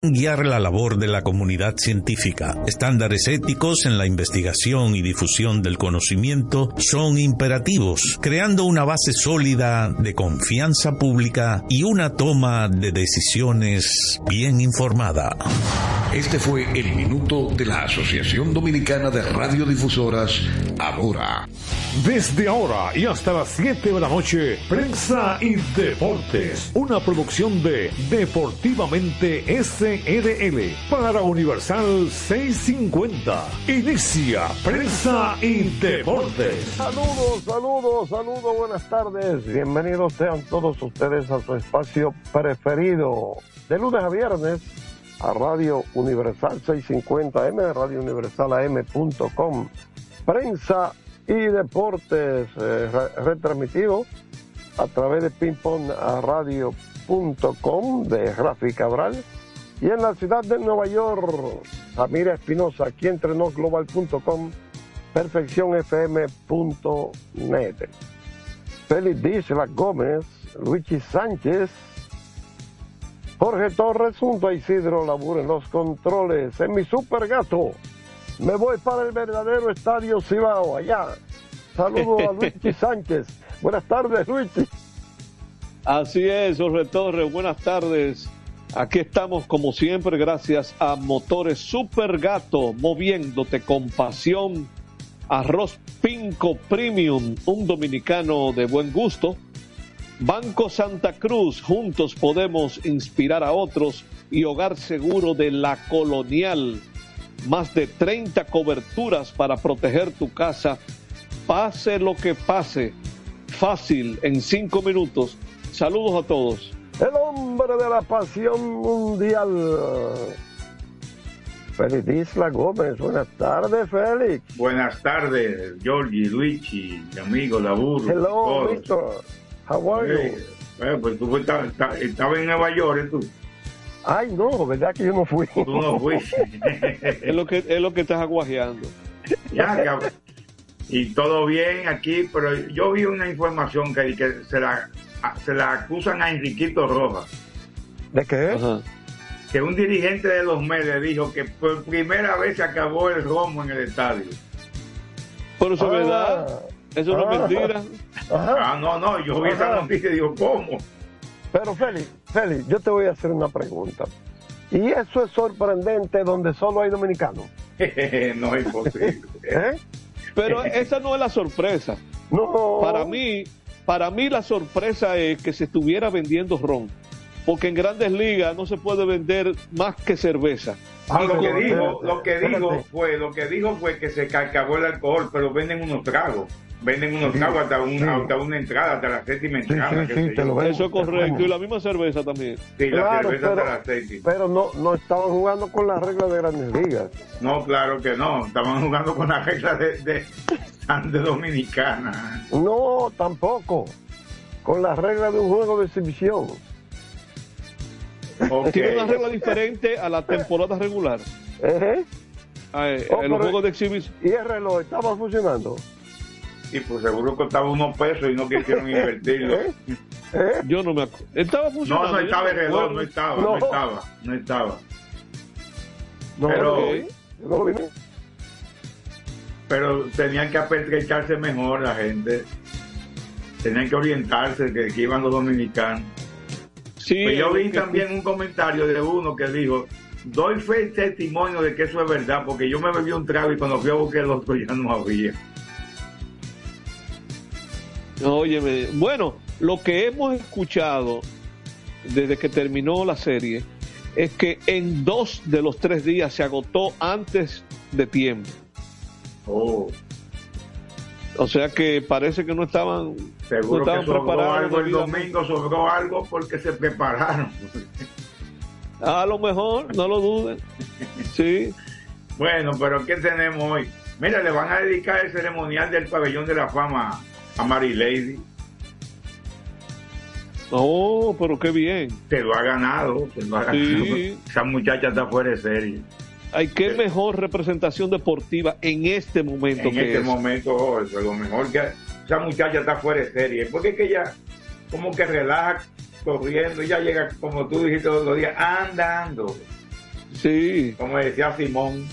guiar la labor de la comunidad científica. Estándares éticos en la investigación y difusión del conocimiento son imperativos, creando una base sólida de confianza pública y una toma de decisiones bien informada. Este fue el minuto de la Asociación Dominicana de Radiodifusoras, ahora. Desde ahora y hasta las 7 de la noche, Prensa y Deportes, una producción de Deportivamente Para Universal 650. Inicia Prensa y Deportes. Saludos, saludos, saludos, buenas tardes. Bienvenidos sean todos ustedes a su espacio preferido de lunes a viernes a Radio Universal 650M, Radio Universal AM.com, prensa y deportes eh, retransmitido a través de pingpongradio.com de Rafi Cabral y en la ciudad de Nueva York, Samira Espinosa, aquí entrenó global.com, perfeccionfm.net. Félix Díaz Gómez, Luigi Sánchez, Jorge Torres junto a Isidro Labur en los controles. En mi super gato. Me voy para el verdadero estadio Cibao, allá. Saludos a Luigi Sánchez. Buenas tardes, Luigi. Así es, Jorge Torres. Buenas tardes. Aquí estamos como siempre gracias a Motores Super Gato, moviéndote con pasión. Arroz Pinco Premium, un dominicano de buen gusto Banco Santa Cruz, juntos podemos inspirar a otros y Hogar Seguro de la Colonial. Más de 30 coberturas para proteger tu casa. Pase lo que pase. Fácil, en cinco minutos. Saludos a todos. El hombre de la pasión mundial. Félix Isla Gómez, buenas tardes, Félix. Buenas tardes, Giorgi, Luigi, mi amigo Laburo. Hello, Víctor. How are you? Eh, pues tú estabas estaba en Nueva York, ¿eh, tú. Ay, no, ¿verdad que yo no fui? Tú no fuiste. es, lo que, es lo que estás aguajeando. Ya, cabrón. Y todo bien aquí, pero yo vi una información que, que se, la, se la acusan a Enriquito Rojas. ¿De qué? Que un dirigente de los medios dijo que por primera vez se acabó el romo en el estadio. Pero eso es Ah. verdad. Eso no es mentira. Ah, no, no, yo vi esa noticia y digo, ¿cómo? Pero Félix, Félix, yo te voy a hacer una pregunta. ¿Y eso es sorprendente donde solo hay dominicanos? no es posible. ¿Eh? Pero esa no es la sorpresa. No. Para mí, para mí la sorpresa es que se estuviera vendiendo ron. Porque en grandes ligas no se puede vender más que cerveza. Ah, lo que dijo, lo que dijo fue, lo que dijo fue que se ca- acabó el alcohol, pero venden unos tragos, venden unos tragos hasta una, hasta una entrada, hasta la séptima Sí, entrada. sí, sí, te lo. Eso es correcto. Y la misma cerveza también. Sí, la cerveza pero, hasta la séptima. pero no, no estaban jugando con las reglas de grandes ligas. No, claro que no, estaban jugando con las reglas de, de, de Dominicana. No, tampoco. Con las reglas de un juego de exhibición. Ok. Tiene una regla diferente a la temporada regular. ¿Eh? Ah, eh, Oh, en los juegos de exhibición. ¿Y el reloj estaba funcionando? Y pues seguro costaba unos pesos y no quisieron invertirlo. ¿Eh? ¿Eh? Yo no me acuerdo. Estaba funcionando. No, no estaba acuerdo. no estaba, No. no estaba, no estaba. No, Pero- pero tenían que apetrecharse mejor la gente. Tenían que orientarse que, que iban los dominicanos. Sí, Pues yo vi que- también un comentario de uno que dijo, doy fe y testimonio de que eso es verdad, porque yo me bebí un trago y cuando fui a buscar el otro ya no había. Óyeme, bueno, lo que hemos escuchado desde que terminó la serie es que en dos de los tres días se agotó antes de tiempo. Oh, O sea que parece que no estaban, seguro que estaban sobró preparados. algo el domingo, sobró algo porque se prepararon. A lo mejor, no lo duden. Sí, Bueno, pero ¿qué tenemos hoy? Mira, le van a dedicar el ceremonial del pabellón de la fama a Mary Lady. oh, pero qué bien. Se lo ha ganado, se lo ha ganado. Sí. Esa muchacha está fuera de serie. Hay qué mejor representación deportiva en este momento en que este es. momento, oh, eso es lo mejor que esa muchacha está fuera de serie. Porque es que ella como que relaja corriendo, ella llega, como tú dijiste los días, andando. Sí. Como decía Simón.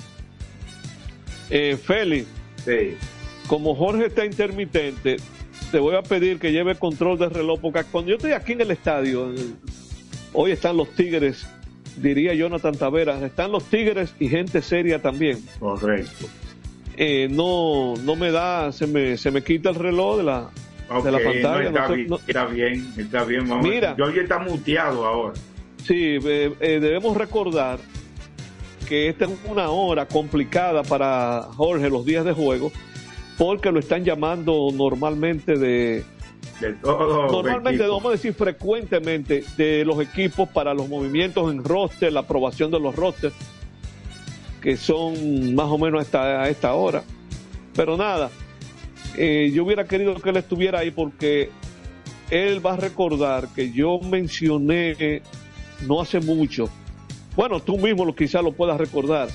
Eh, Félix. Sí. Como Jorge está intermitente, te voy a pedir que lleve control del reloj, porque cuando yo estoy aquí en el estadio, hoy están los Tigres, diría Jonathan Taveras, están los Tigres y gente seria también. Correcto. Eh, no, no me da, se me, se me quita el reloj de la, de la pantalla. está, no sé- bien, no- está bien, está bien. Vamos. Mira. Yo ya está muteado ahora. Sí, eh, eh, debemos recordar que esta es una hora complicada para Jorge los días de juego, porque lo están llamando normalmente de, De normalmente, vamos a decir frecuentemente, de los equipos para los movimientos en roster, la aprobación de los rosters, que son más o menos a esta, a esta hora. Pero nada, eh, yo hubiera querido que él estuviera ahí porque él va a recordar que yo mencioné no hace mucho, bueno, tú mismo lo quizás lo puedas recordar,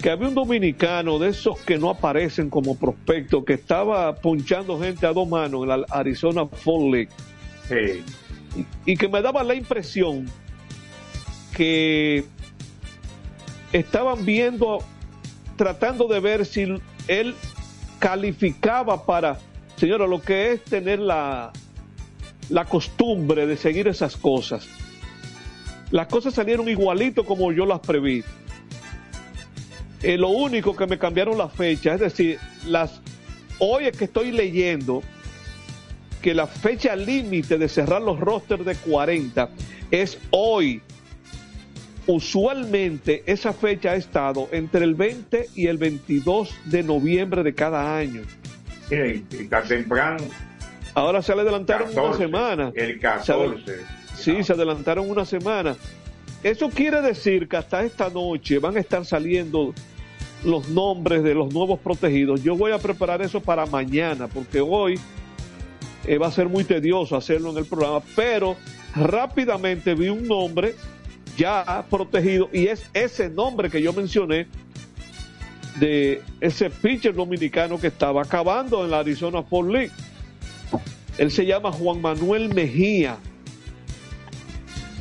que había un dominicano de esos que no aparecen como prospecto, que estaba ponchando gente a dos manos en la Arizona Fall League Sí. y que me daba la impresión que estaban viendo, tratando de ver si él calificaba para, señora, lo que es tener la, la costumbre de seguir esas cosas. Las cosas salieron igualito como yo las preví. Eh, lo único que me cambiaron la fecha, es decir, las hoy es que estoy leyendo que la fecha límite de cerrar los rosters de 40 es hoy. Usualmente esa fecha ha estado entre el 20 y el 22 de noviembre de cada año. Sí, está temprano. Ahora se le adelantaron una 14, semana. El Se adel- 14. Sí, se adelantaron una semana. Eso quiere decir que hasta esta noche van a estar saliendo los nombres de los nuevos protegidos. Yo voy a preparar eso para mañana, porque hoy eh, va a ser muy tedioso hacerlo en el programa, pero rápidamente vi un nombre ya protegido y es ese nombre que yo mencioné de ese pitcher dominicano que estaba acabando en la Arizona Fall League. Él se llama Juan Manuel Mejía.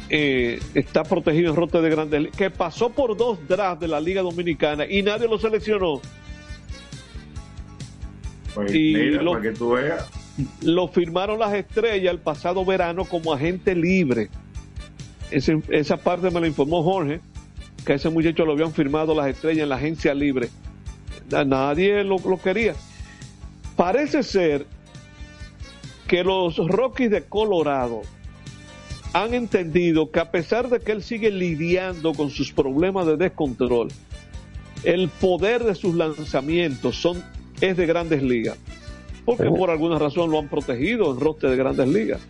Eh, está protegido en Rote de Grandes que pasó por dos drafts de la Liga Dominicana y nadie lo seleccionó. Pues Y mira, lo- para que tú veas. Lo firmaron las estrellas el pasado verano como agente libre. Ese- esa parte me la informó Jorge, que a ese muchacho lo habían firmado las estrellas en la agencia libre. Na- Nadie lo, lo quería. Parece ser que los Rockies de Colorado han entendido que a pesar de que él sigue lidiando con sus problemas de descontrol, el poder de sus lanzamientos son, es de grandes ligas. Porque por alguna razón lo han protegido en roster de grandes ligas.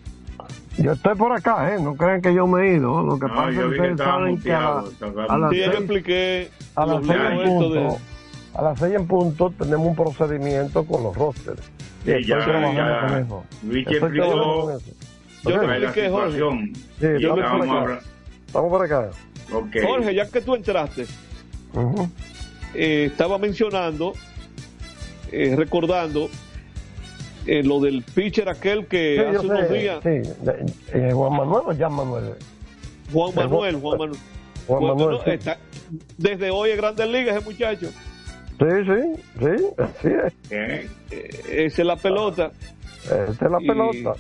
Yo estoy por acá, ¿eh? No crean que yo me he ido. Lo que No, pasa es que ustedes saben que a, las Sí, ya yo seis, expliqué a las los seis líos en de- punto, a las seis en punto tenemos un procedimiento con los rosters. Sí, ya, ya. trabajando explicó con eso. Yo la expliqué, Jorge. Sí, yo Vamos por acá. Jorge, ya que tú entraste, eh, estaba mencionando, eh, recordando eh, lo del pitcher aquel que Sí, hace unos sé, días, sí. De- Juan Manuel o Jan Manuel. Juan el Manuel, Juan- Manuel. Juan Manuel. sí. está- desde hoy en Grandes Ligas ese muchacho. Sí, sí, sí, así es. Esa es la pelota. Esta es la Y- pelota.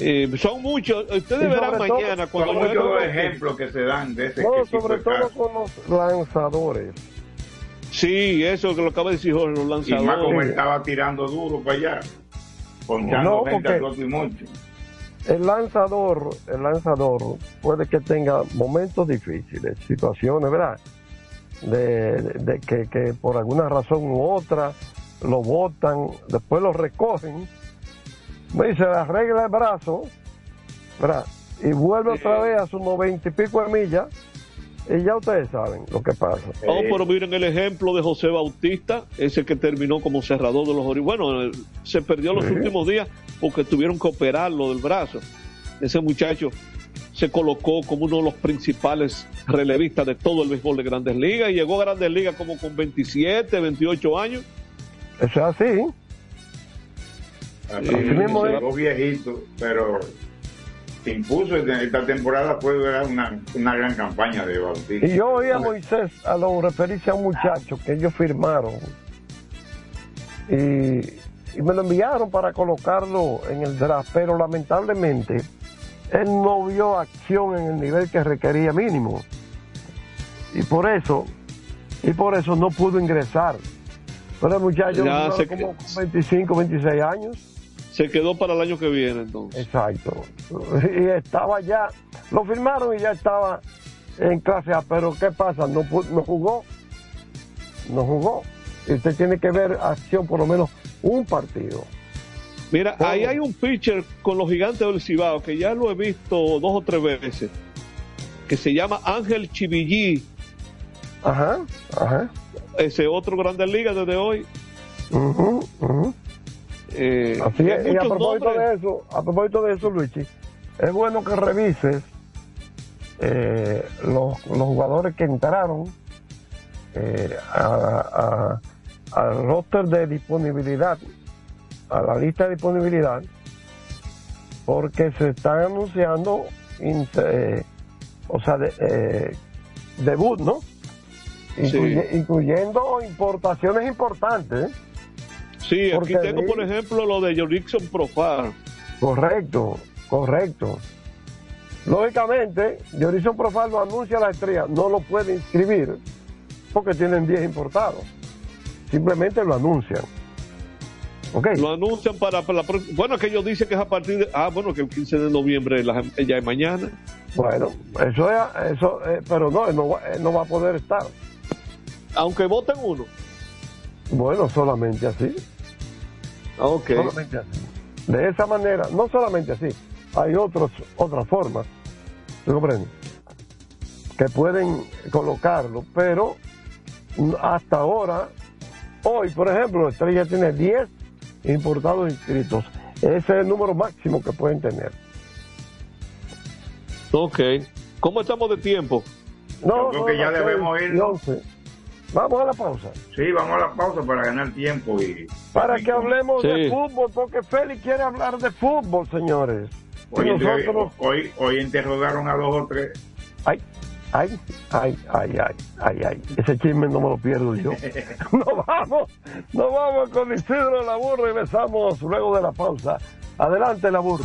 Eh, son muchos. Ustedes Y verán todo, mañana Son cuando yo muchos ejemplos que se dan de ese No, sobre todo con los lanzadores. Sí, eso que lo acaba de decir Jorge, los Y más como lanzadores. él estaba tirando duro para allá. Ponchando No, gente porque- y mucho. El lanzador, el lanzador puede que tenga momentos difíciles, situaciones, ¿verdad? De, de- de que, que por alguna razón u otra lo botan, después lo recogen, y se le arregla el brazo, ¿verdad? Y vuelve otra vez a sus noventa y pico de millas, y ya ustedes saben lo que pasa. Oh, pero miren el ejemplo de José Bautista, ese que terminó como cerrador de los Orioles. Bueno, se perdió los Sí. últimos días porque tuvieron que operarlo del brazo. Ese muchacho se colocó como uno de los principales relevistas de todo el béisbol de Grandes Ligas y llegó a Grandes Ligas como con 27, 28 años. Eso es así. Así Sí, mismo mismo es. llegó viejito, pero se impuso esta temporada fue una, una gran campaña de Bautista. Y yo oí a Moisés a lo referirse a un muchacho que ellos firmaron y, me lo enviaron para colocarlo en el draft, pero lamentablemente él no vio acción en el nivel que requería mínimo y por eso y por eso no pudo ingresar. Pero el muchacho ya como 25, 26 años. Se quedó para el año que viene entonces. Exacto. Y estaba ya, lo firmaron y ya estaba en clase A, pero ¿qué pasa? No, no jugó. No jugó. Usted tiene que ver acción por lo menos un partido. Mira, ahí hay un pitcher con los gigantes del Cibao que ya lo he visto dos o tres veces, que se llama Ángel Chivillí. Ajá, ajá. Ese otro Grande Liga desde hoy. Eh, Así es, y a propósito de eso, a propósito de eso, Luigi, es bueno que revises eh, los, jugadores que entraron eh, al roster de disponibilidad, a la lista de disponibilidad, porque se están anunciando, o sea, de, debut, ¿no? incluyendo importaciones importantes. Sí, aquí tengo, por ejemplo, lo de Jorixon Profar. Correcto, correcto. Lógicamente, Jorixon Profar lo anuncia la estrella, no lo puede inscribir porque tienen 10 importados. Simplemente lo anuncian. Okay. Lo anuncian para, la próxima. Bueno, que ellos dicen que es a partir de. Ah, bueno, que el 15 de noviembre ya es mañana. Bueno, eso es. Eso, eh, pero no, no no va a poder estar aunque voten uno. Bueno, solamente así. Ok. Solamente así. De esa manera, no solamente así, hay otros, otras formas, ¿tú comprendes? Que pueden colocarlo, pero hasta ahora, hoy, por ejemplo, Estrella tiene 10 importados inscritos. Ese es el número máximo que pueden tener. Ok. ¿Cómo estamos de tiempo? No, creo que ya debemos ir. Vamos a la pausa. Sí, vamos a la pausa para ganar tiempo y... Para que hablemos de fútbol, porque Félix quiere hablar de fútbol, señores. Hoy, nosotros... hoy, hoy interrogaron a dos o tres. Ay, ay, ay, ay, ay, ay, ay. Ese chisme no me lo pierdo yo. nos vamos, nos vamos con Isidro Laburro y regresamos luego de la pausa. Adelante, Laburro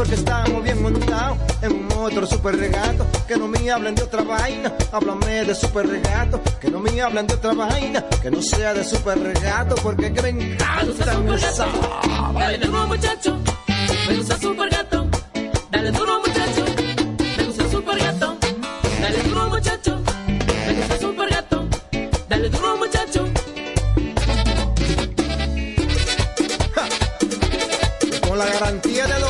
Porque estamos bien montados en un otro super regato. Que no me hablen de otra vaina, háblame de super regato. Que no me hablen de otra vaina, que no sea de super regato. Porque que me encanta esa Dale duro muchacho, me gusta super gato. Dale duro muchacho, me gusta super gato. Dale duro muchacho, me gusta super gato. Dale duro muchacho. Con la garantía de doble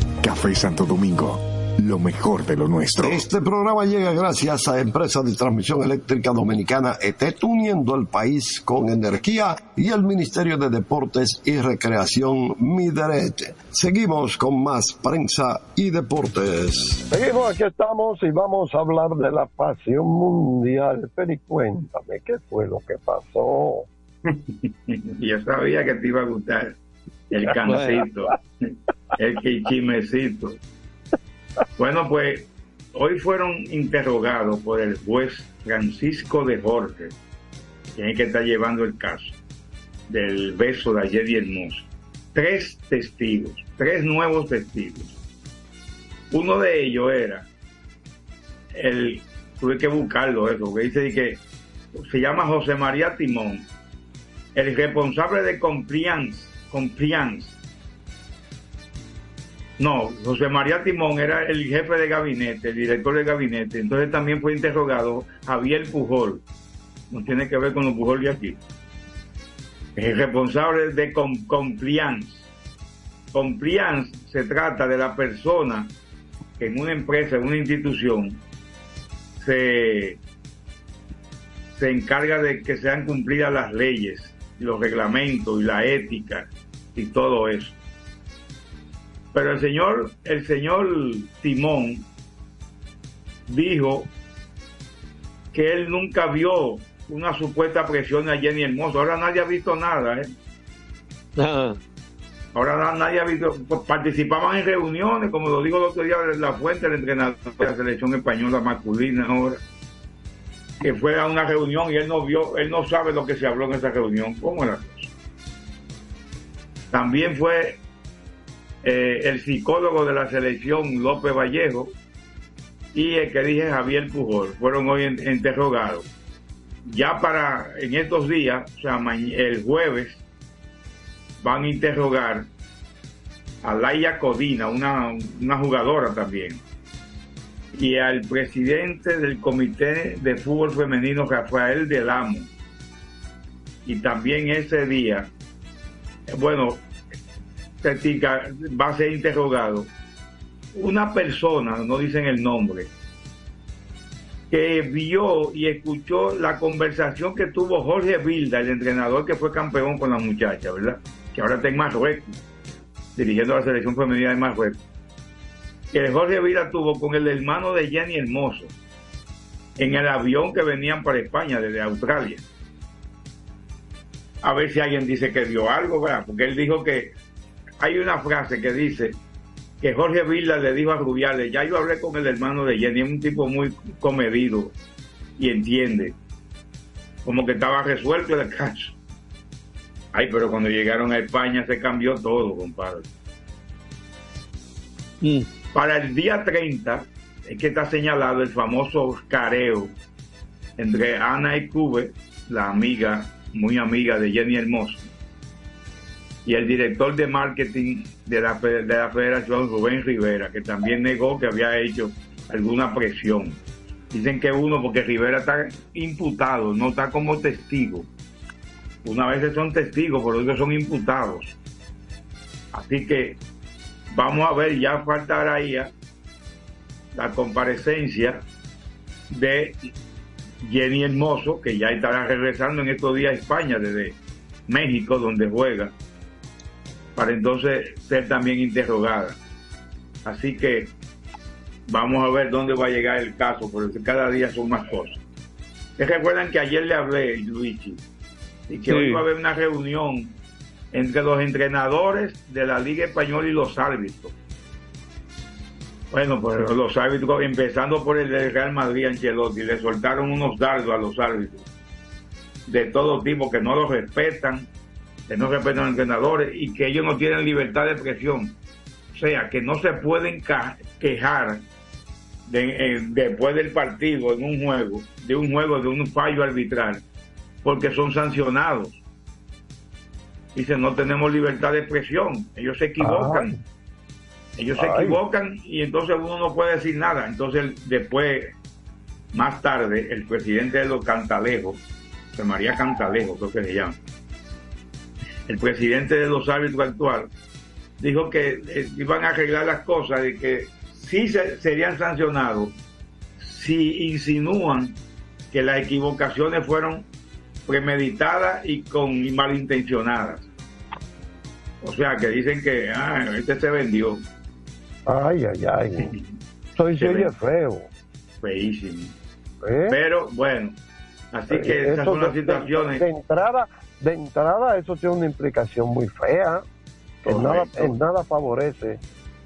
Café Santo Domingo, lo mejor de lo nuestro. Este programa llega gracias a Empresa de Transmisión Eléctrica Dominicana ETET, uniendo el país con energía y el Ministerio de Deportes y Recreación Mideret. Seguimos con más prensa y deportes. Seguimos, aquí estamos y vamos a hablar de la pasión mundial. Pero cuéntame, ¿qué fue lo que pasó? Yo sabía que te iba a gustar el cancito, el quichimecito. Bueno, pues hoy fueron interrogados por el juez Francisco de Jorge, quien es que está llevando el caso del beso de ayer y hermoso. Tres testigos, tres nuevos testigos. Uno de ellos era el, tuve que buscarlo eso, porque dice que se llama José María Timón, el responsable de compliance, compliance no, José María Timón era el jefe de gabinete, el director de gabinete. Entonces también fue interrogado Javier Pujol. No tiene que ver con los Pujol de aquí. El responsable de com compliance. compliance se trata de la persona que en una empresa, en una institución, se, se encarga de que sean cumplidas las leyes, los reglamentos y la ética y todo eso. Pero el señor, el señor Timón dijo que él nunca vio una supuesta presión a Jenny Hermoso. Ahora nadie ha visto nada, ¿eh? Ahora na- nadie ha visto, pues, participaban en reuniones, como lo digo el otro día, la fuente del entrenador de la selección española masculina ahora, que fue a una reunión y él no vio, él no sabe lo que se habló en esa reunión. ¿Cómo era? También fue eh, el psicólogo de la selección López Vallejo y el que dije Javier Pujol fueron hoy interrogados. Ya para en estos días, o sea, el jueves, van a interrogar a Laia Codina, una, una jugadora también, y al presidente del Comité de Fútbol Femenino, Rafael Del Amo. Y también ese día, bueno, Tetica va a ser interrogado una persona, no dicen el nombre, que vio y escuchó la conversación que tuvo Jorge Vilda, el entrenador que fue campeón con la muchacha, ¿verdad? Que ahora está en Marruecos, dirigiendo la selección femenina de Marruecos. Que Jorge Vilda tuvo con el hermano de Jenny Hermoso en el avión que venían para España desde Australia. A ver si alguien dice que dio algo, ¿verdad? Porque él dijo que hay una frase que dice que Jorge Vilda le dijo a Rubiales, ya yo hablé con el hermano de Jenny, es un tipo muy comedido y entiende, como que estaba resuelto el caso. Ay, pero cuando llegaron a España se cambió todo, compadre. Para el día 30 es que está señalado el famoso careo entre Ana y Cube, la amiga, muy amiga de Jenny Hermoso, y el director de marketing de la, de la federación, Rubén Rivera, que también negó que había hecho alguna presión. Dicen que uno, porque Rivera está imputado, no está como testigo. Una vez son testigos, pero otros son imputados. Así que vamos a ver, ya faltaría la comparecencia de Jenny Hermoso, que ya estará regresando en estos días a España desde México, donde juega, para entonces ser también interrogada. Así que vamos a ver dónde va a llegar el caso, porque cada día son más cosas. ¿Se recuerdan que ayer le hablé, Luigi, y que Sí. hoy va a haber una reunión entre los entrenadores de la Liga Española y los árbitros? Bueno, pues los árbitros, empezando por el del Real Madrid, Ancelotti, le soltaron unos dardos a los árbitros de todo tipo que no los respetan, que no respetan a los entrenadores y que ellos no tienen libertad de expresión. O sea, que no se pueden quejar de- eh, después del partido en un juego, de un juego, de un fallo arbitral, porque son sancionados. Dicen, no tenemos libertad de expresión, ellos se equivocan. Ellos se equivocan y entonces uno no puede decir nada. Entonces, después, más tarde, el presidente de los Cantalejos, José María Cantalejo, creo que se llama, el presidente de los árbitros actual, dijo que eh, iban a arreglar las cosas y que sí se- serían sancionados si insinúan que las equivocaciones fueron premeditadas y con y malintencionadas. O sea, que dicen que ah, este se vendió. Ay, ay, ay. Soy Se oye feo. Feísimo. ¿eh? Pero bueno, así que Eh, esas son las de- situaciones. De, entrada, de entrada, eso tiene una implicación muy fea. En nada, Correcto. en nada favorece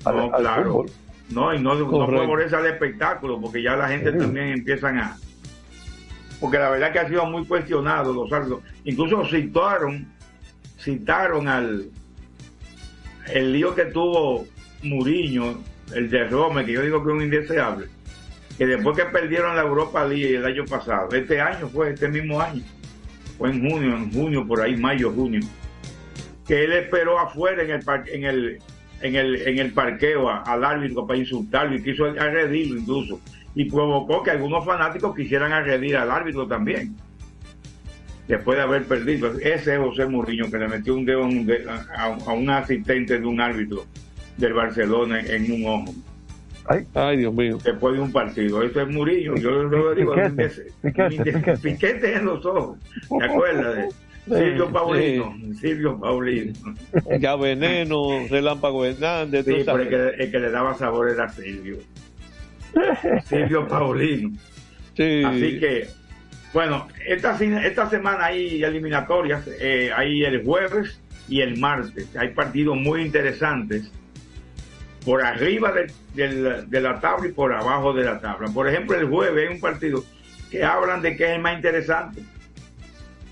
al, No, al claro. fútbol. No, y no, no favorece al espectáculo, porque ya la gente Sí. también empiezan a... Porque la verdad que ha sido muy cuestionado los árbitros. Incluso citaron, citaron al el lío que tuvo Muriño, el de Rome, que yo digo que es un indeseable, que después que perdieron la Europa League el año pasado, este año fue, este mismo año, fue en junio, en junio, por ahí, mayo, junio, que él esperó afuera en el en el en el en el parqueo al árbitro para insultarlo y quiso agredirlo incluso y provocó que algunos fanáticos quisieran agredir al árbitro también después de haber perdido. Ese es José Mourinho que le metió un dedo, un a un asistente de un árbitro del Barcelona en un ojo. Ay, Dios mío. Después de un partido. Eso es Mourinho. Yo lo digo. Piquete, piquete, piquete. piquete en los ojos. ¿Te acuerdas de Silvio Sí. Paulino? Silvio Paulino. Ya Veneno, Relámpago Hernández, Sí, pero el que, el que le daba sabor era Silvio. Silvio Paulino. Sí. Así que, bueno, esta, esta semana hay eliminatorias, eh, hay el jueves y el martes. Hay partidos muy interesantes por arriba de, la tabla y por abajo de la tabla. Por ejemplo, el jueves hay un partido que hablan de que es el más interesante,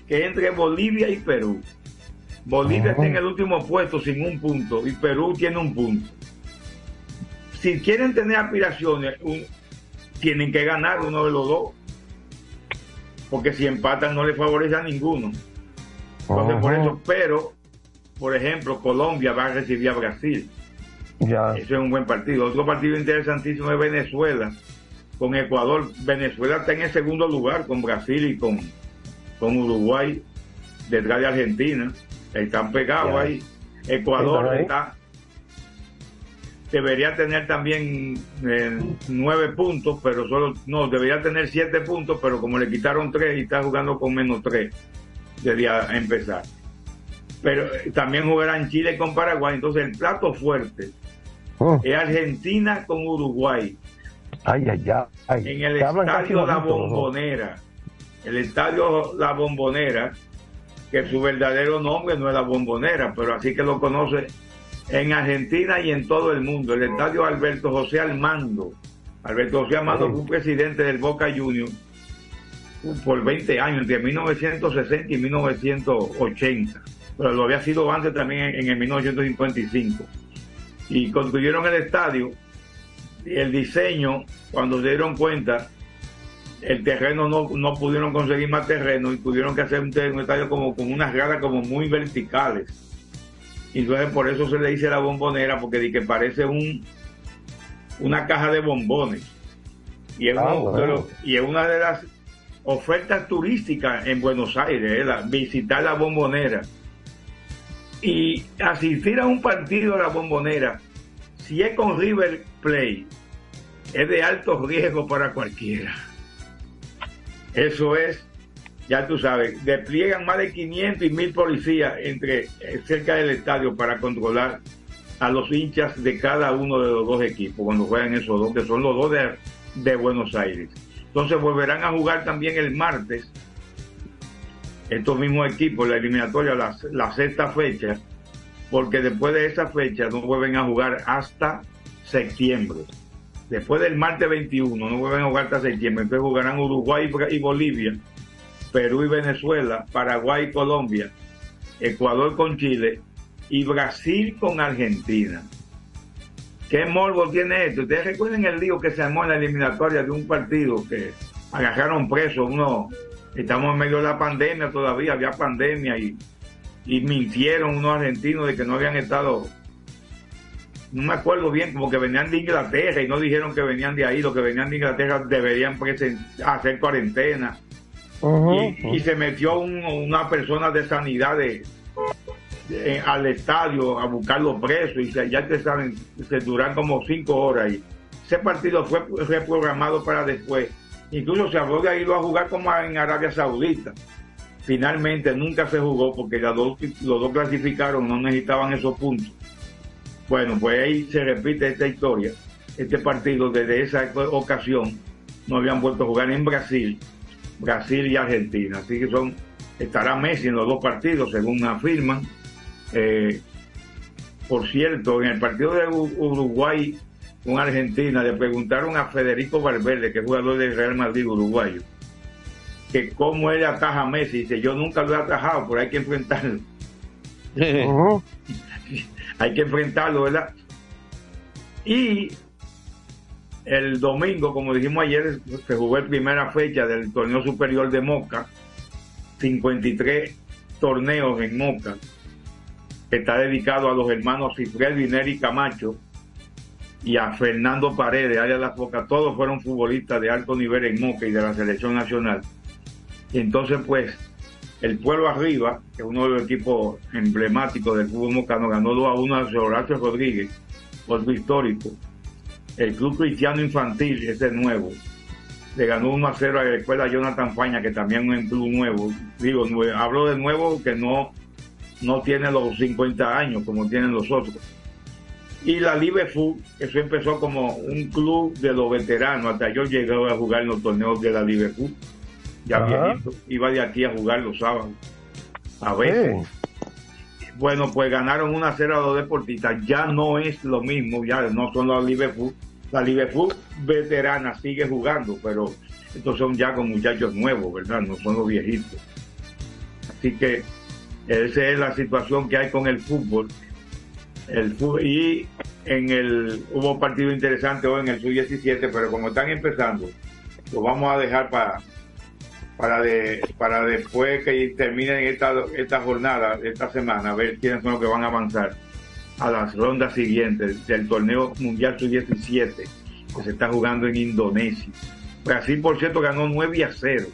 que entre Bolivia y Perú. Bolivia está en el último puesto sin un punto y Perú tiene un punto. Si quieren tener aspiraciones, un- tienen que ganar uno de los dos. Porque si empatan no le favorece a ninguno. Entonces, por eso, pero, por ejemplo, Colombia va a recibir a Brasil. Ya. Eso es un buen partido. Otro partido interesantísimo es Venezuela con Ecuador. Venezuela está en el segundo lugar con Brasil y con, con Uruguay detrás de Argentina. Están pegados Ya. ahí. Ecuador ahí. está debería tener también eh, nueve puntos, pero solo no debería tener siete puntos, pero como le quitaron tres y está jugando con menos tres desde a empezar. Pero eh, también jugarán Chile con Paraguay, entonces el plato fuerte Oh. es Argentina con Uruguay Ay, ay, ay. en el estadio La. Bombonera. El estadio La Bombonera, que su verdadero nombre no es La Bombonera, pero así que lo conoce en Argentina y en todo el mundo. El estadio Alberto José Armando. Alberto José Armando fue un presidente del Boca Juniors por 20 años, entre 1960 y 1980. Pero lo había sido antes también en, en el 1955. Y construyeron el estadio y el diseño, cuando se dieron cuenta, el terreno no, no pudieron conseguir más terreno y tuvieron que hacer un, un estadio como con unas gradas como muy verticales. Y entonces por eso se le dice la bombonera, porque que parece un una caja de bombones. Y es, Ah, uno bueno. y es una de las ofertas turísticas en Buenos Aires, ¿eh? La- visitar la bombonera. Y asistir a un partido de la bombonera, si es con River Play, es de alto riesgo para cualquiera. Eso es, ya tú sabes, despliegan más de 500 y 1000 policías entre, eh, cerca del estadio para controlar a los hinchas de cada uno de los dos equipos cuando juegan esos dos, que son los dos de, de Buenos Aires. Entonces volverán a jugar también el martes estos mismos equipos, la eliminatoria, la, la sexta fecha, porque después de esa fecha no vuelven a jugar hasta septiembre. Después del martes 21 no vuelven a jugar hasta septiembre. Entonces jugarán Uruguay y Bolivia, Perú y Venezuela, Paraguay y Colombia, Ecuador con Chile y Brasil con Argentina. ¿Qué morbo tiene esto? Ustedes recuerden el lío que se armó en la eliminatoria de un partido que agarraron presos uno, estamos en medio de la pandemia todavía, había pandemia y, y mintieron unos argentinos de que no habían estado, no me acuerdo bien, como que venían de Inglaterra y no dijeron que venían de ahí, los que venían de Inglaterra deberían hacer cuarentena. y, y se metió un- una persona de sanidad de, de- al estadio a buscar los presos y se- ya te saben, se duran como cinco horas y ese partido fue reprogramado para después. Incluso se habló de irlo a jugar como en Arabia Saudita. Finalmente nunca se jugó porque los dos clasificaron, no necesitaban esos puntos. Bueno, pues ahí se repite esta historia. Este partido desde esa ocasión no habían vuelto a jugar en Brasil, Brasil y Argentina. Así que son, estará Messi en los dos partidos, según afirman. Eh, por cierto, en el partido de Uruguay con Argentina le preguntaron a Federico Valverde, que es jugador del Real Madrid uruguayo, que cómo él ataja a Messi. Dice, yo nunca lo he atajado, pero hay que enfrentarlo. hay que enfrentarlo, ¿verdad? Y el domingo, como dijimos ayer, se jugó la primera fecha del torneo superior de Moca, 53 torneos en Moca, que está dedicado a los hermanos Cifred Vineri Camacho y a Fernando Paredes, de la Foca, todos fueron futbolistas de alto nivel en Moca y de la selección nacional. Entonces, pues, el Pueblo Arriba, que es uno de los equipos emblemáticos del fútbol mocano, ganó 2 a 1 a Horacio Rodríguez, otro histórico. El Club Cristiano Infantil, ese nuevo, le ganó 1 a 0 a la escuela Jonathan Faña, que también es un club nuevo. Digo, hablo de nuevo que no, no tiene los 50 años como tienen los otros. Y la Liverpool, eso empezó como un club de los veteranos, hasta yo llegué a jugar en los torneos de la Liverpool. Ya viejito, iba de aquí a jugar los sábados. A veces. Bueno, pues ganaron una 0 a los deportistas. Ya no es lo mismo, ya no son los Liverpool. La Liverpool veterana sigue jugando, pero estos son ya con muchachos nuevos, ¿verdad? No son los viejitos. Así que esa es la situación que hay con el fútbol. El y en el hubo partido interesante hoy en el sub-17, pero como están empezando, lo vamos a dejar para para de, para después que terminen esta, esta jornada, esta semana, a ver quiénes son los que van a avanzar a las rondas siguientes del torneo mundial sub-17 que se está jugando en Indonesia. Brasil, por cierto, ganó 9 a 0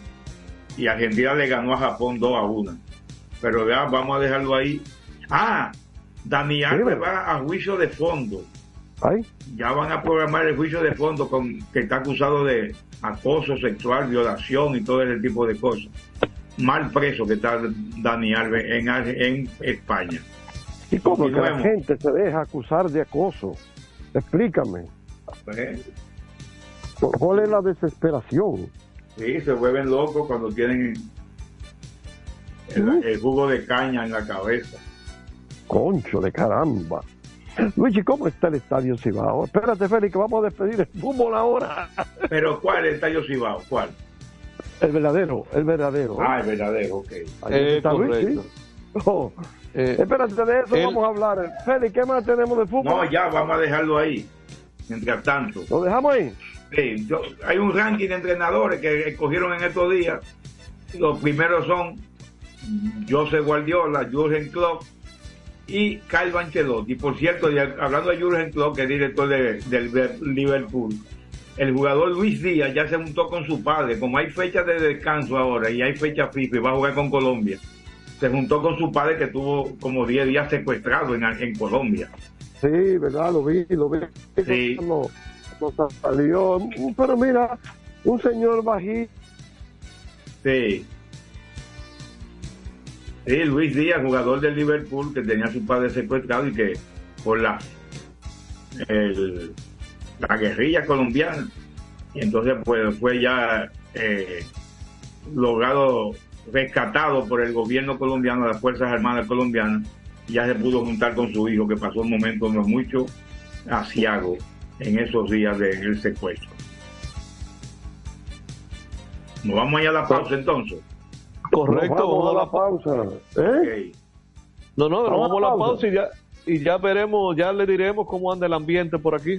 y Argentina le ganó a Japón 2 a 1. Pero ya vamos a dejarlo ahí. Ah, Dani Alves va a juicio de fondo. Ya van a programar el juicio de fondo con que está acusado de acoso sexual, violación y todo ese tipo de cosas. Mal preso que está Dani Alves en, en España. ¿Y cómo que la gente se deja acusar de acoso? Explícame. Pues, ¿Cuál es la desesperación? Sí, se vuelven locos cuando tienen el, el jugo de caña en la cabeza. Concho de caramba. Luigi, ¿cómo está el estadio Cibao? Espérate, Félix, que vamos a despedir el fútbol ahora. Pero ¿cuál es el Estadio Cibao? ¿Cuál? El verdadero, el verdadero. Ah, el verdadero, ok. Ahí Eh, está Luigi. Oh, Eh, espérate, de eso vamos a hablar. Félix, ¿qué más tenemos de fútbol? No, ya, vamos a dejarlo ahí. Mientras tanto. ¿Lo dejamos ahí? Sí, yo- hay un ranking de entrenadores que escogieron en estos días. Los primeros son José Guardiola, Jurgen Klopp y Carlo Ancelotti. Por cierto, hablando de Jurgen Klopp, que es director de- del Liverpool, el jugador Luis Díaz ya se juntó con su padre. Como hay fecha de descanso ahora y hay fecha FIFA y va a jugar con Colombia, se juntó con su padre que tuvo como 10 días secuestrado en, en Colombia. Sí, ¿verdad? Lo vi, lo vi. Sí. No, no salió. Pero mira, un señor bajito. Sí. Sí, Luis Díaz, jugador del Liverpool, que tenía a su padre secuestrado y que por la, el- la guerrilla colombiana, y entonces pues fue ya eh, logrado, rescatado por el gobierno colombiano, las Fuerzas Armadas colombianas, y ya se pudo juntar con su hijo, que pasó un momento no mucho asiago en esos días del secuestro. Nos vamos allá a la pausa entonces. Correcto, vamos a la pausa. ¿Eh? No, no, Vamos a vamos a la la pausa. pausa y ya, y ya veremos, ya le diremos cómo anda el ambiente por aquí.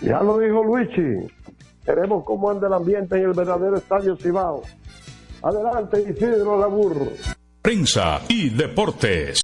Ya lo dijo Luigi. Queremos cómo anda el ambiente en el verdadero estadio Cibao. Adelante, Isidro Laburro. Prensa y deportes.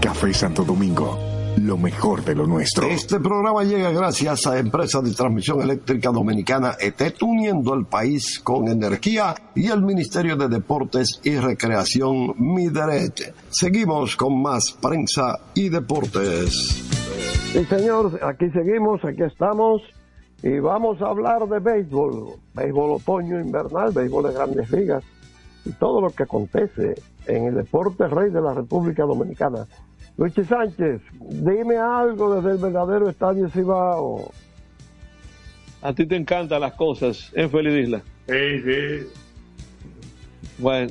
Café Santo Domingo, lo mejor de lo nuestro. Este programa llega gracias a Empresa de Transmisión Eléctrica Dominicana ETET, uniendo el país con energía y el Ministerio de Deportes y Recreación Mideret. Seguimos con más prensa y deportes. Sí, señor, aquí seguimos, aquí estamos y vamos a hablar de béisbol, béisbol otoño, invernal, béisbol de grandes ligas y todo lo que acontece en el deporte rey de la República Dominicana. Luis Sánchez, dime algo desde el verdadero estadio Cibao. A ti te encantan las cosas en Feliz Isla. Sí, sí. Bueno,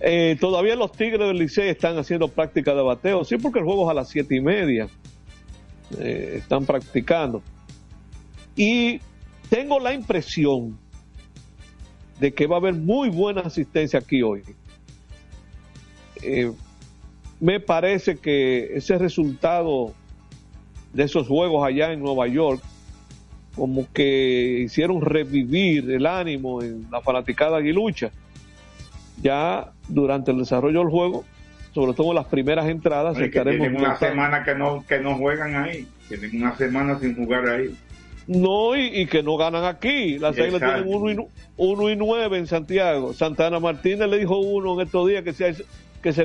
eh, todavía los Tigres del Licey están haciendo práctica de bateo, sí, porque el juego es a las siete y media. Eh, están practicando. Y tengo la impresión de que va a haber muy buena asistencia aquí hoy. Eh, me parece que ese resultado de esos juegos allá en Nueva York, como que hicieron revivir el ánimo en la fanaticada aguilucha. Ya durante el desarrollo del juego, sobre todo en las primeras entradas, Oye, que estaremos tienen una semana que no, que no juegan ahí. Tienen una semana sin jugar ahí. No, y, y que no ganan aquí. Las águilas tienen uno y, nu- uno y nueve en Santiago. Santana Martínez le dijo uno en estos días que se, que se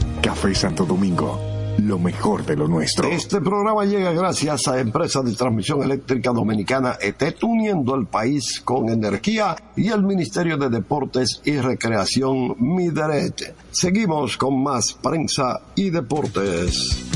Café Santo Domingo, lo mejor de lo nuestro. Este programa llega gracias a Empresa de Transmisión Eléctrica Dominicana ET, uniendo al país con energía y el Ministerio de Deportes y Recreación Mideret. Seguimos con más prensa y deportes.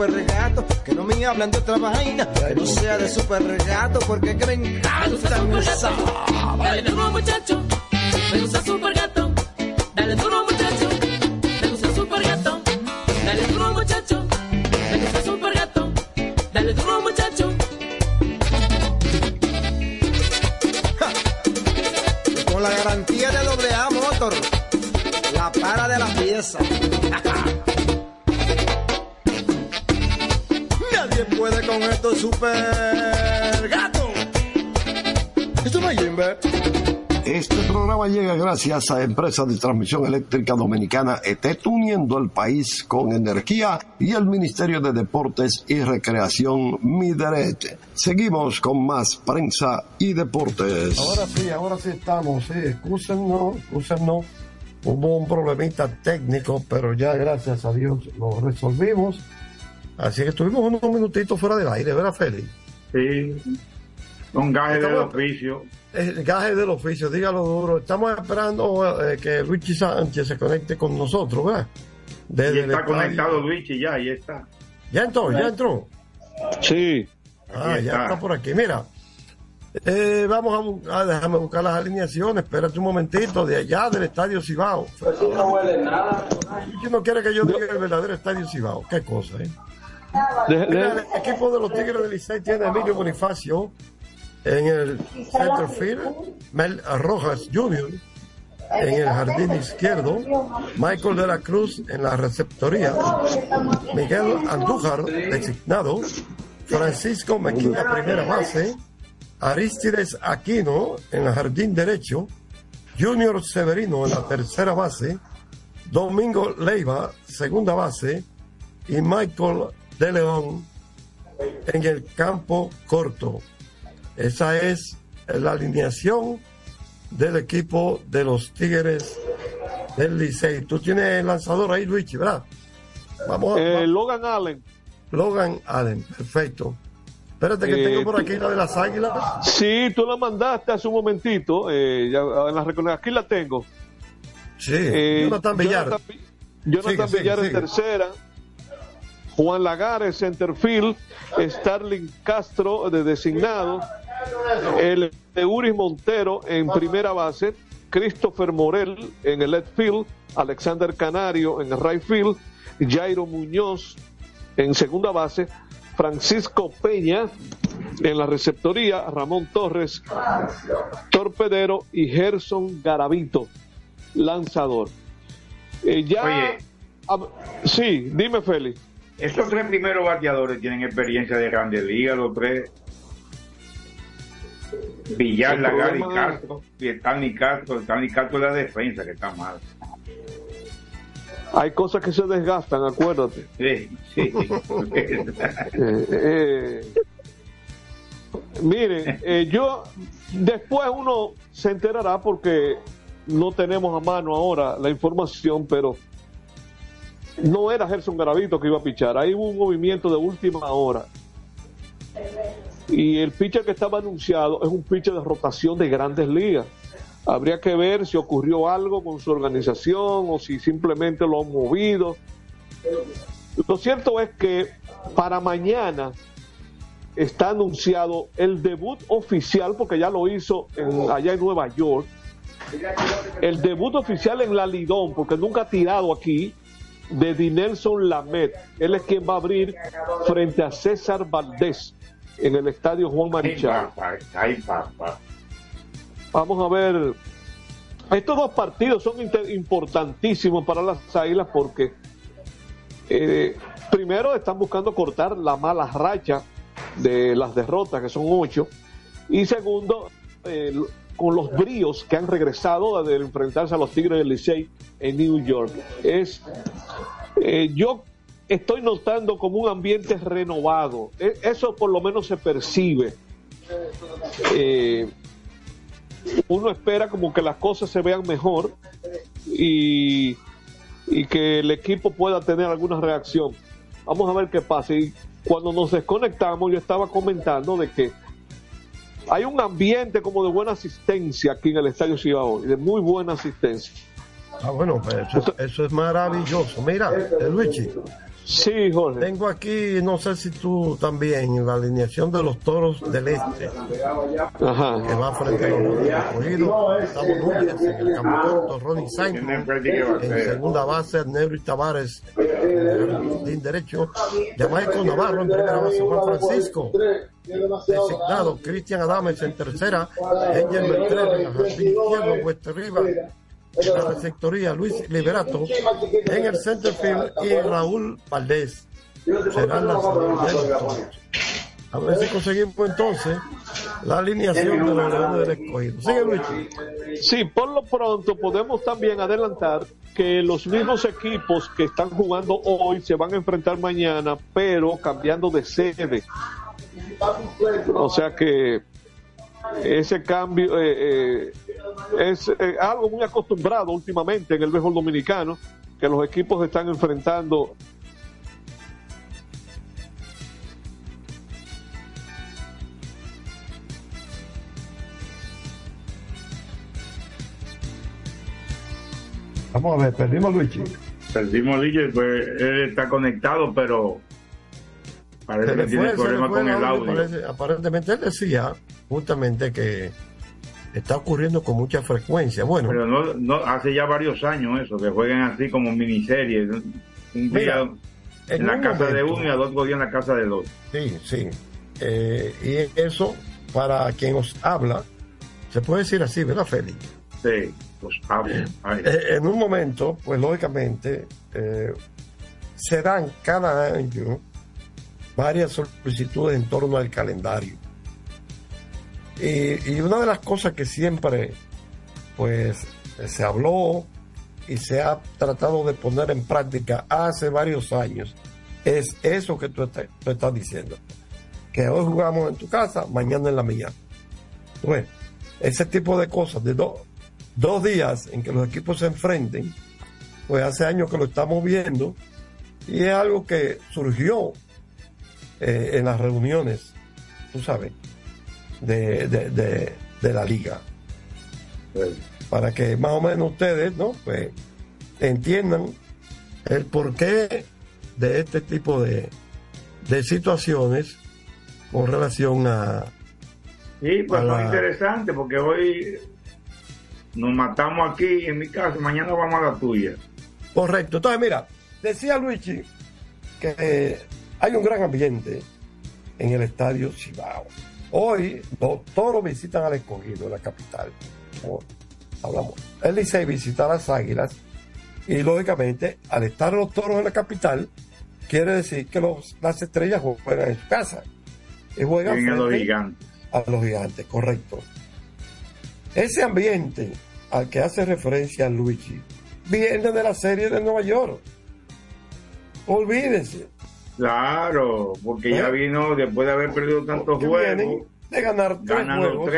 Super regato. Que no me hablen de otra vaina, que no sea de super regato. Porque que me duro muchacho, me gusta super gato. Super gato. Esto no es Jimber. Este programa llega gracias a Empresa de Transmisión Eléctrica Dominicana ET, uniendo al país con energía y el Ministerio de Deportes y Recreación Mideret. Seguimos con más prensa y deportes. Ahora sí, ahora sí estamos, sí, excúsennos, excúsennos. Hubo un problemita técnico, pero ya gracias a Dios lo resolvimos. Así que estuvimos unos minutitos fuera del aire, ¿verdad, Félix? Sí, un gaje del oficio. El gaje del oficio, dígalo duro. Estamos esperando eh, que Luigi Sánchez se conecte con nosotros, ¿verdad? Desde Y está conectado Luigi ya, ahí está. Ya entró, ya entró. Sí. Ah, ya está. por aquí. Mira, eh, vamos a buscar, déjame buscar las alineaciones. Espérate un momentito, de allá del Estadio Cibao. no huele nada. Luigi no quiere que yo diga el verdadero Estadio Cibao. Qué cosa, ¿eh? El equipo de los Tigres del Licey tiene a Emilio Bonifacio en el center field, Mel Rojas Jr. en el jardín izquierdo, Michael de la Cruz en la receptoría, Miguel Andújar designado, Francisco Mequilla primera base, Aristides Aquino en el jardín derecho, Junior Severino en la tercera base, Domingo Leiva segunda base y Michael de León en el campo corto. Esa es la alineación del equipo de los Tigres del Licey. Tú tienes el lanzador ahí, Luigi, ¿verdad? Vamos a, Eh, Logan Allen. Logan Allen, perfecto. Espérate que Eh, tengo por aquí la de las águilas. Sí, tú la mandaste hace un momentito. eh, ya, la aquí la tengo. Sí, Eh, Jonathan Villar. Jonathan, Jonathan Sigue, sigue, Villar en sigue. tercera. Juan Lagares, centerfield. Starling Castro de designado. El Euris Montero en primera base. Christopher Morel en el left field. Alexander Canario en el right field. Jairo Muñoz en segunda base. Francisco Peña en la receptoría. Ramón Torres, torpedero. Y Gerson Garavito, lanzador. Eh, ya. Oye. Sí, dime, Félix. Estos tres primeros bateadores tienen experiencia de Grandes Ligas, los tres. Villar, Lagar y Castro. Y Stanley Castro. Stanley Castro es la defensa que está mal. Hay cosas que se desgastan, acuérdate. Sí, sí. Eh, eh, miren, eh, yo después uno se enterará porque no tenemos a mano ahora la información, pero no era Gerson Garavito que iba a pichar. Ahí hubo un movimiento de última hora. Y el pitcher que estaba anunciado es un pitcher de rotación de grandes ligas. Habría que ver si ocurrió algo con su organización o si simplemente lo han movido. Lo cierto es que para mañana está anunciado el debut oficial, porque ya lo hizo allá en Nueva York, el debut oficial en la Lidón, porque nunca ha tirado aquí, de Dinelson Lamet. Él es quien va a abrir frente a César Valdés en el estadio Juan Marichal. Vamos a ver. Estos dos partidos son importantísimos para las Águilas porque eh, primero están buscando cortar la mala racha de las derrotas, que son ocho, y segundo, eh, con los bríos que han regresado de enfrentarse a los Tigres del Licey en New York. Es, eh, yo estoy notando como un ambiente renovado. E- Eso por lo menos se percibe. Eh, uno espera como que las cosas se vean mejor y, y que el equipo pueda tener alguna reacción. Vamos a ver qué pasa. Y cuando nos desconectamos, yo estaba comentando de que hay un ambiente como de buena asistencia aquí en el Estadio Cibao, de muy buena asistencia. Ah, bueno, pues eso, eso es maravilloso. Mira, eh, Luigi. Sí, Jorge. Tengo aquí, no sé si tú también, la alineación de los toros del este. Ajá. Que va frente a los Escogido. Gustavo Núñez en el campeonato, Ronnie Simon en segunda base, Nery Tavares en el jardín derecho, Jamaico Navarro en primera base, Juan Francisco designado, Cristian Adames en tercera, Angel Beltrán en el jardín izquierdo, West Riva en la receptoría, Luis Liberato en el center field y Raúl Valdés serán las. A ver si conseguimos entonces la alineación de los Leones del Escogido. Sigue Luis. Sí, por lo pronto podemos también adelantar que los mismos equipos que están jugando hoy se van a enfrentar mañana, pero cambiando de sede. O sea que ese cambio eh, eh, es eh, algo muy acostumbrado últimamente en el béisbol dominicano, que los equipos están enfrentando Vamos a ver, perdimos a Luigi. Perdimos a Luigi, pues él está conectado, pero parece que tiene problemas con el audio, audio. parece. aparentemente él decía justamente que está ocurriendo con mucha frecuencia. Bueno, Pero no, no, hace ya varios años eso, que jueguen así como miniseries. Un Mira, día en en la casa de uno y al otro día en la casa del otro. Sí, sí. Eh, y eso, para quien os habla, se puede decir así, ¿verdad, Félix? Sí, hablo. Ay. Eh, en un momento, pues lógicamente, eh, se dan cada año varias solicitudes en torno al calendario. Y, una de las cosas que siempre, pues, se habló y se ha tratado de poner en práctica hace varios años, es eso que tú, tú estás diciendo. Que hoy jugamos en tu casa, mañana en la mía. Bueno, ese tipo de cosas, de do- dos días en que los equipos se enfrenten, pues hace años que lo estamos viendo y es algo que surgió eh, en las reuniones, tú sabes, de, de- de- de la liga. Para que más o menos ustedes, ¿no? Pues entiendan el porqué de este tipo de, de situaciones con relación a, Sí, pues la- interesantes porque hoy nos matamos aquí en mi casa, mañana vamos a la tuya. Correcto. Entonces, mira, decía Luigi que eh, hay un gran ambiente en el estadio Cibao. Hoy los toros visitan al escogido de la capital. Como hablamos. El Licey visita a las águilas y lógicamente al estar los toros en la capital quiere decir que los, las estrellas juegan en su casa. Y juegan a los gigantes. a los gigantes, correcto. Ese ambiente al que hace referencia Luigi viene de la serie de Nueva York. Olvídense. Claro, porque ya ¿Eh? vino después de haber perdido tantos juegos, de ganar tres juegos.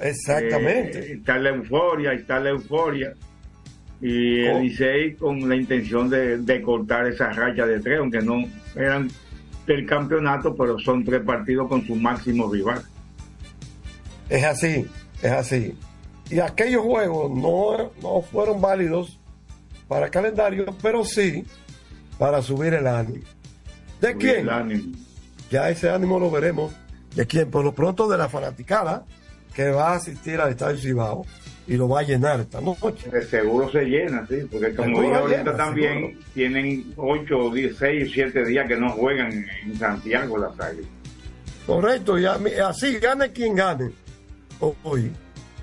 Exactamente. Eh, está la euforia, está la euforia. Y Oh. el Licey con la intención de, de cortar esa racha de tres, aunque no eran del campeonato, pero son tres partidos con su máximo rival. Es así, es así. Y aquellos juegos no, no fueron válidos para calendario, pero sí para subir el ánimo. ¿De quién? ánimo. Ya ese ánimo lo veremos. ¿De quién? Por lo pronto de la fanaticada que va a asistir al Estadio Cibao y lo va a llenar esta noche. De seguro se llena, sí, porque como dije ahorita llena, también, seguro. tienen 8, 10, 6, 7 días que no juegan en Santiago las águilas. Correcto, y así gane quien gane hoy.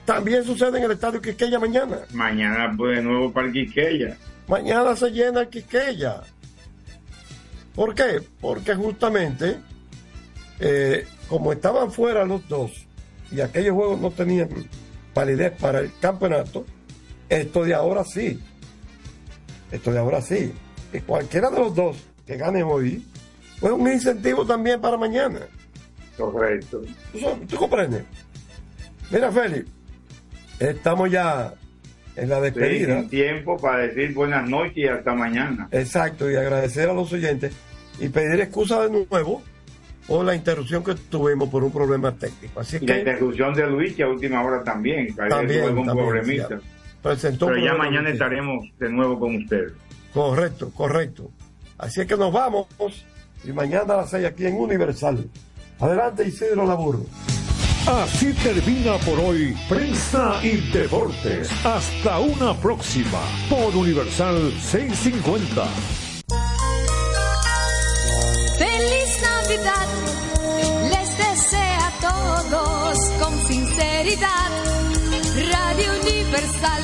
También sucede en el estadio Quisqueya mañana. Mañana pues de nuevo para el Quisqueya. Mañana se llena el Quisqueya. ¿Por qué? Porque justamente, eh, como estaban fuera los dos y aquellos juegos no tenían validez para el campeonato, esto de ahora sí. Esto de ahora sí. Que cualquiera de los dos que gane hoy, pues un incentivo también para mañana. Correcto. ¿Tú, tú comprendes? Mira, Félix, estamos ya en la Sí, despedida. sin tiempo para decir buenas noches y hasta mañana. Exacto, y agradecer a los oyentes y pedir excusa de nuevo por la interrupción que tuvimos por un problema técnico. Así Y la que interrupción de Luis que a última hora también. que También, algún también, problemita. sí, presentó un Pero ya mañana estaremos de nuevo con ustedes. Correcto, correcto. Así es que nos vamos y mañana a las 6 aquí en Universal. Adelante Isidro Laburro. Así termina por hoy Prensa y Deportes. Hasta una próxima por Universal 650. Feliz Navidad, les desea a todos con sinceridad. Radio Universal,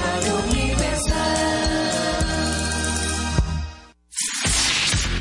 Radio Universal.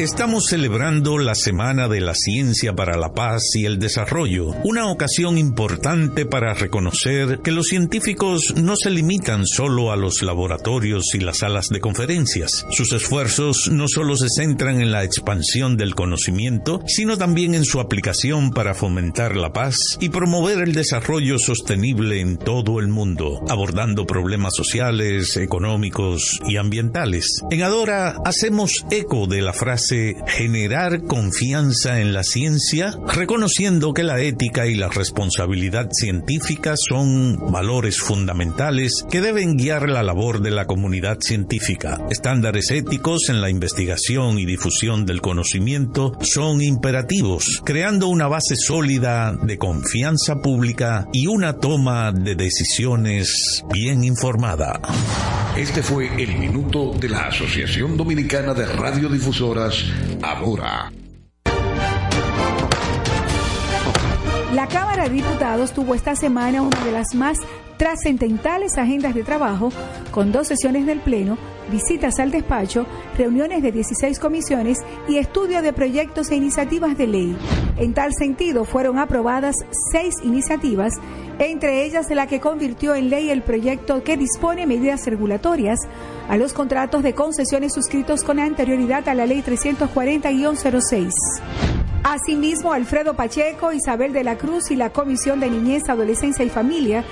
Estamos celebrando la Semana de la Ciencia para la Paz y el Desarrollo, una ocasión importante para reconocer que los científicos no se limitan solo a los laboratorios y las salas de conferencias. Sus esfuerzos no solo se centran en la expansión del conocimiento, sino también en su aplicación para fomentar la paz y promover el desarrollo sostenible en todo el mundo, abordando problemas sociales, económicos y ambientales. En Adora hacemos eco de la frase generar confianza en la ciencia, reconociendo que la ética y la responsabilidad científica son valores fundamentales que deben guiar la labor de la comunidad científica. Estándares éticos en la investigación y difusión del conocimiento son imperativos, creando una base sólida de confianza pública y una toma de decisiones bien informada. Este fue el minuto de la Asociación Dominicana de Radiodifusoras, La Cámara de Diputados tuvo esta semana una de las más trascendentales agendas de trabajo, con dos sesiones del Pleno, visitas al despacho, reuniones de 16 comisiones y estudio de proyectos e iniciativas de ley. En tal sentido, fueron aprobadas seis iniciativas, entre ellas la que convirtió en ley el proyecto que dispone medidas regulatorias a los contratos de concesiones suscritos con anterioridad a la Ley 340-06. Asimismo, Alfredo Pacheco, Isabel de la Cruz y la Comisión de Niñez, Adolescencia y Familia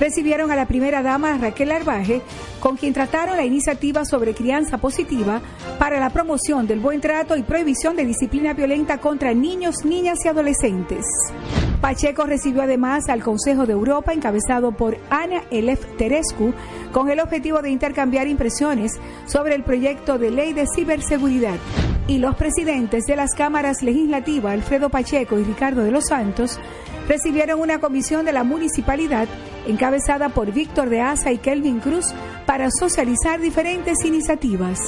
recibieron a la primera dama Raquel Arbaje, con quien trataron la iniciativa sobre crianza positiva para la promoción del buen trato y prohibición de disciplina violenta contra niños, niñas y adolescentes. Pacheco recibió además al Consejo de Europa, encabezado por Ana Elef Terescu, con el objetivo de intercambiar impresiones sobre el proyecto de ley de ciberseguridad. Y los presidentes de las cámaras legislativas, Alfredo Pacheco y Ricardo de los Santos, recibieron una comisión de la municipalidad encabezada por Víctor de Asa y Kelvin Cruz para socializar diferentes iniciativas.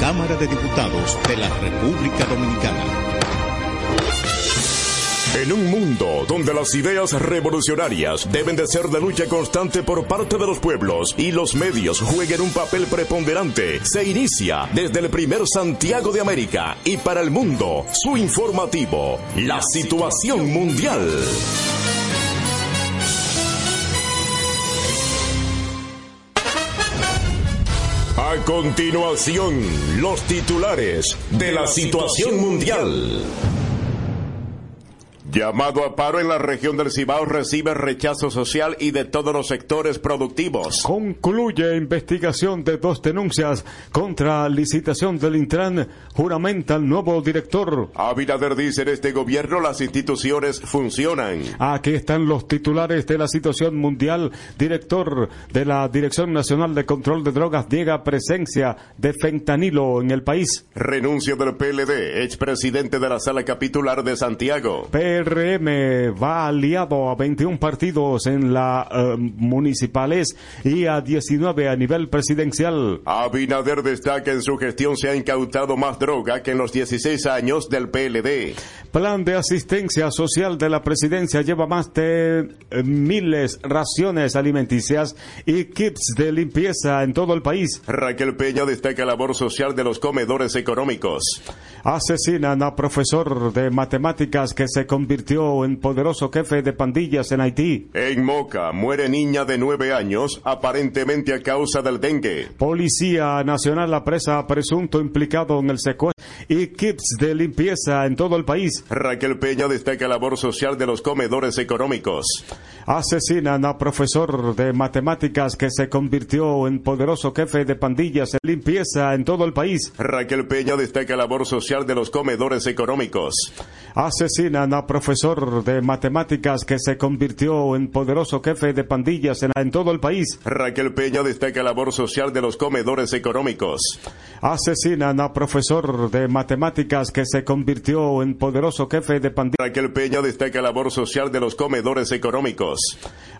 Cámara de Diputados de la República Dominicana. En un mundo donde las ideas revolucionarias deben de ser de lucha constante por parte de los pueblos y los medios jueguen un papel preponderante, se inicia desde el primer Santiago de América y para el mundo su informativo, la situación mundial. A continuación, los titulares de la situación mundial. Llamado a paro en la región del Cibao recibe rechazo social y de todos los sectores productivos. Concluye investigación de dos denuncias contra licitación del Intran. Juramenta el nuevo director. Abinader dice en este gobierno las instituciones funcionan. Aquí están los titulares de la situación mundial. Director de la Dirección Nacional de Control de Drogas niega presencia de fentanilo en el país. Renuncia del PLD, expresidente de la sala capitular de Santiago. Pero PRM va aliado a 21 partidos en las eh, municipales y a 19 a nivel presidencial. Abinader destaca en su gestión se ha incautado más droga que en los 16 años del PLD. Plan de asistencia social de la presidencia lleva más de eh, miles raciones alimenticias y kits de limpieza en todo el país. Raquel Peña destaca labor social de los comedores económicos. Asesinan a profesor de matemáticas que se convirtió en poderoso jefe de pandillas en Haití. En Moca muere niña de 9 años aparentemente a causa del dengue. Policía Nacional apresa a presunto implicado en el secuestro y kits de limpieza en todo el país. Raquel Peña destaca labor social de los comedores económicos. Asesinan a profesor de matemáticas que se convirtió en poderoso jefe de pandillas en limpieza en todo el país. Raquel Peña destaca labor social de los comedores económicos. Asesinan a profesor de matemáticas que se convirtió en poderoso jefe de pandillas en, en todo el país. Raquel Peña destaca labor social de los comedores económicos. Asesinan a profesor de matemáticas que se convirtió en poderoso jefe de pandillas. Raquel Peña destaca labor social de los comedores económicos.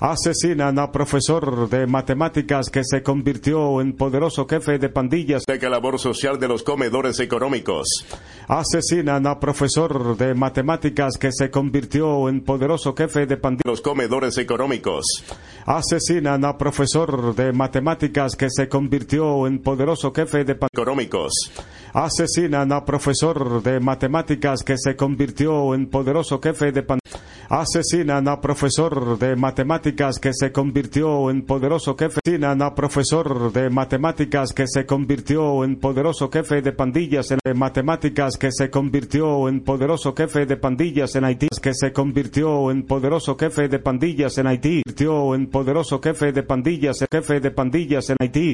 Asesinan a profesor de matemáticas que se convirtió en poderoso jefe de pandillas. Destaca labor social de los comedores económicos. Asesinan a profesor de matemáticas que se convirtió en poderoso jefe de pandillas. Los comedores económicos. Asesinan a profesor de matemáticas que se convirtió en poderoso jefe de pandillas. Económicos. Asesinan a profesor de matemáticas que se convirtió en poderoso jefe de pandillas. Asesinan a profesor de matemáticas que se convirtió en poderoso jefe. Asesinan a profesor de matemáticas que se convirtió en poderoso jefe de pandillas en matemáticas que se convirtió en poderoso jefe de pandillas en Haití. Que se convirtió en poderoso jefe de pandillas en Haití. Convirtió en poderoso jefe de pandillas jefe de pandillas en Haití.